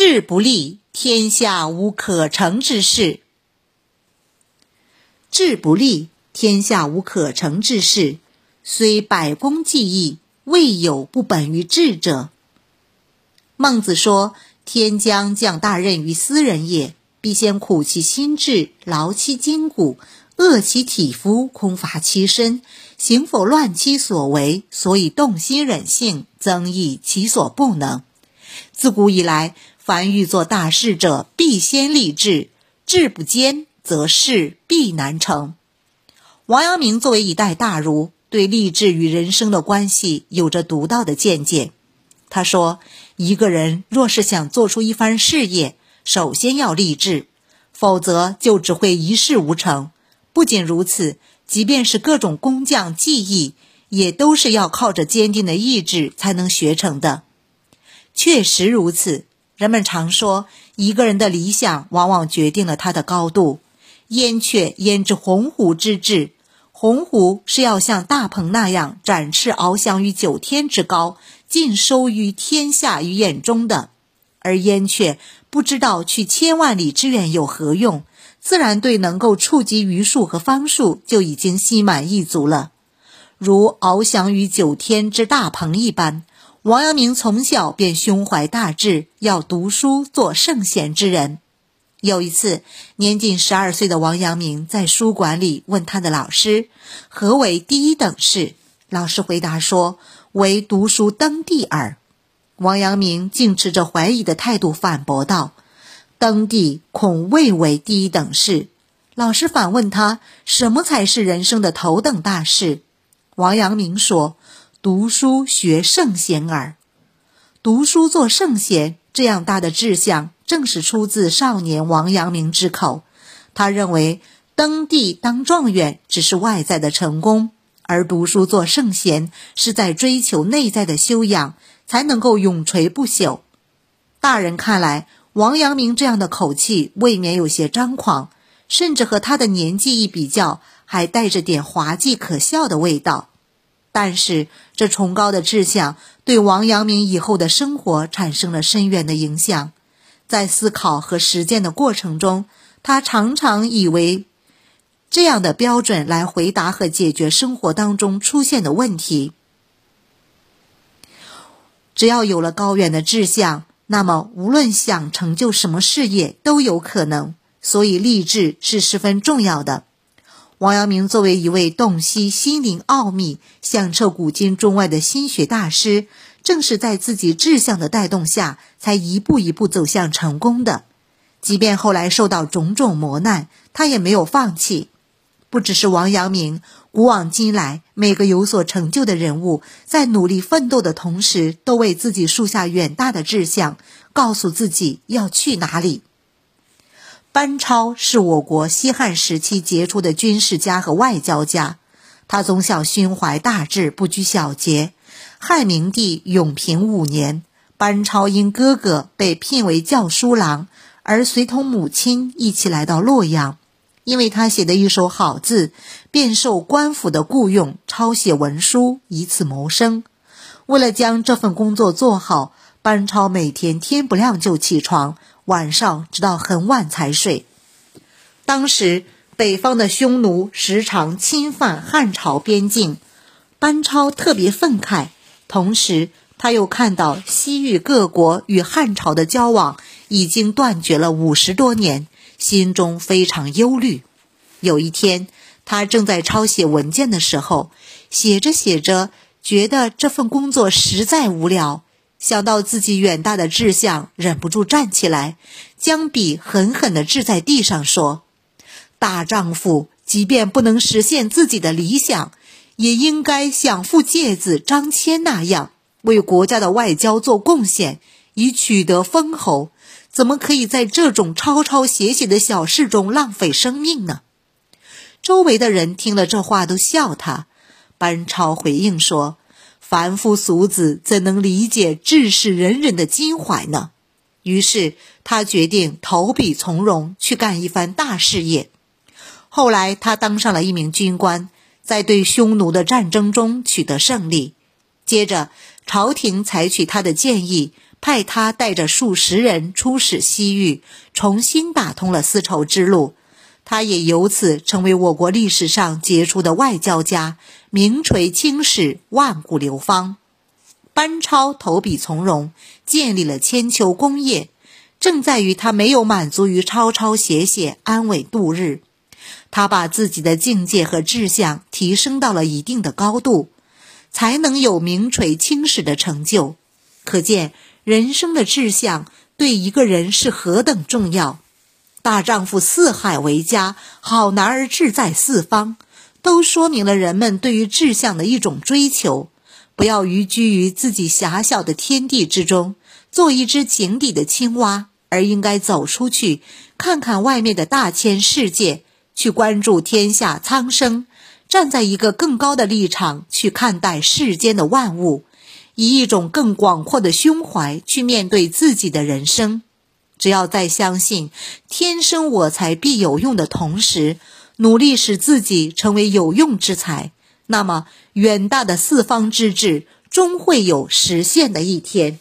志不立，天下无可成之事。志不立，天下无可成之事。虽百工技艺，未有不本于智者。孟子说：“天将降大任于斯人也，必先苦其心志，劳其筋骨，饿其体肤，空乏其身，行否乱其所为，所以动心忍性，增益其所不能。自古以来，凡欲做大事者，必先立志，志不坚，则事必难成。”王阳明作为一代大儒。对励志与人生的关系有着独到的见解。他说：“一个人若是想做出一番事业，首先要立志，否则就只会一事无成。不仅如此，即便是各种工匠技艺，也都是要靠着坚定的意志才能学成的。确实如此。人们常说，一个人的理想往往决定了他的高度。燕雀焉知鸿鹄之志？”鸿鹄是要像大鹏那样展翅翱翔于九天之高，尽收于天下于眼中的；而燕雀不知道去千万里之远有何用，自然对能够触及榆树和芳树就已经心满意足了，如翱翔于九天之大鹏一般。王阳明从小便胸怀大志，要读书做圣贤之人。有一次，年仅十二岁的王阳明在书馆里问他的老师：“何为第一等事？”老师回答说：“为读书登第耳。”王阳明竟持着怀疑的态度反驳道：“登第恐未为第一等事。”老师反问他：“什么才是人生的头等大事？”王阳明说：“读书学圣贤耳。读书做圣贤，这样大的志向。”正是出自少年王阳明之口。他认为登第当状元只是外在的成功，而读书做圣贤是在追求内在的修养，才能够永垂不朽。大人看来，王阳明这样的口气未免有些张狂，甚至和他的年纪一比较，还带着点滑稽可笑的味道。但是，这崇高的志向对王阳明以后的生活产生了深远的影响。在思考和实践的过程中，他常常以为这样的标准来回答和解决生活当中出现的问题。只要有了高远的志向，那么无论想成就什么事业都有可能。所以，励志是十分重要的。王阳明作为一位洞悉心灵奥秘、响彻古今中外的心学大师。正是在自己志向的带动下，才一步一步走向成功的。即便后来受到种种磨难，他也没有放弃。不只是王阳明，古往今来每个有所成就的人物，在努力奋斗的同时，都为自己树下远大的志向，告诉自己要去哪里。班超是我国西汉时期杰出的军事家和外交家，他从小胸怀大志，不拘小节。汉明帝永平五年，班超因哥哥被聘为校书郎，而随同母亲一起来到洛阳。因为他写的一手好字，便受官府的雇用，抄写文书，以此谋生。为了将这份工作做好，班超每天天不亮就起床，晚上直到很晚才睡。当时北方的匈奴时常侵犯汉朝边境，班超特别愤慨。同时，他又看到西域各国与汉朝的交往已经断绝了五十多年，心中非常忧虑。有一天，他正在抄写文件的时候，写着写着，觉得这份工作实在无聊，想到自己远大的志向，忍不住站起来，将笔狠狠地掷在地上，说：“大丈夫，即便不能实现自己的理想。”也应该像父介子张骞那样为国家的外交做贡献，以取得封侯。怎么可以在这种抄抄写写的小事中浪费生命呢？周围的人听了这话都笑他。班超回应说：“凡夫俗子怎能理解志士仁人的襟怀呢？”于是他决定投笔从戎，去干一番大事业。后来他当上了一名军官。在对匈奴的战争中取得胜利，接着朝廷采取他的建议，派他带着数十人出使西域，重新打通了丝绸之路。他也由此成为我国历史上杰出的外交家，名垂青史，万古流芳。班超投笔从戎，建立了千秋功业，正在于他没有满足于抄抄写写，安稳度日。他把自己的境界和志向提升到了一定的高度，才能有名垂青史的成就。可见人生的志向对一个人是何等重要。大丈夫四海为家，好男儿志在四方，都说明了人们对于志向的一种追求。不要寓居于自己狭小的天地之中，做一只井底的青蛙，而应该走出去，看看外面的大千世界，去关注天下苍生，站在一个更高的立场去看待世间的万物，以一种更广阔的胸怀去面对自己的人生。只要在相信“天生我材必有用”的同时，努力使自己成为有用之才，那么远大的四方之志终会有实现的一天。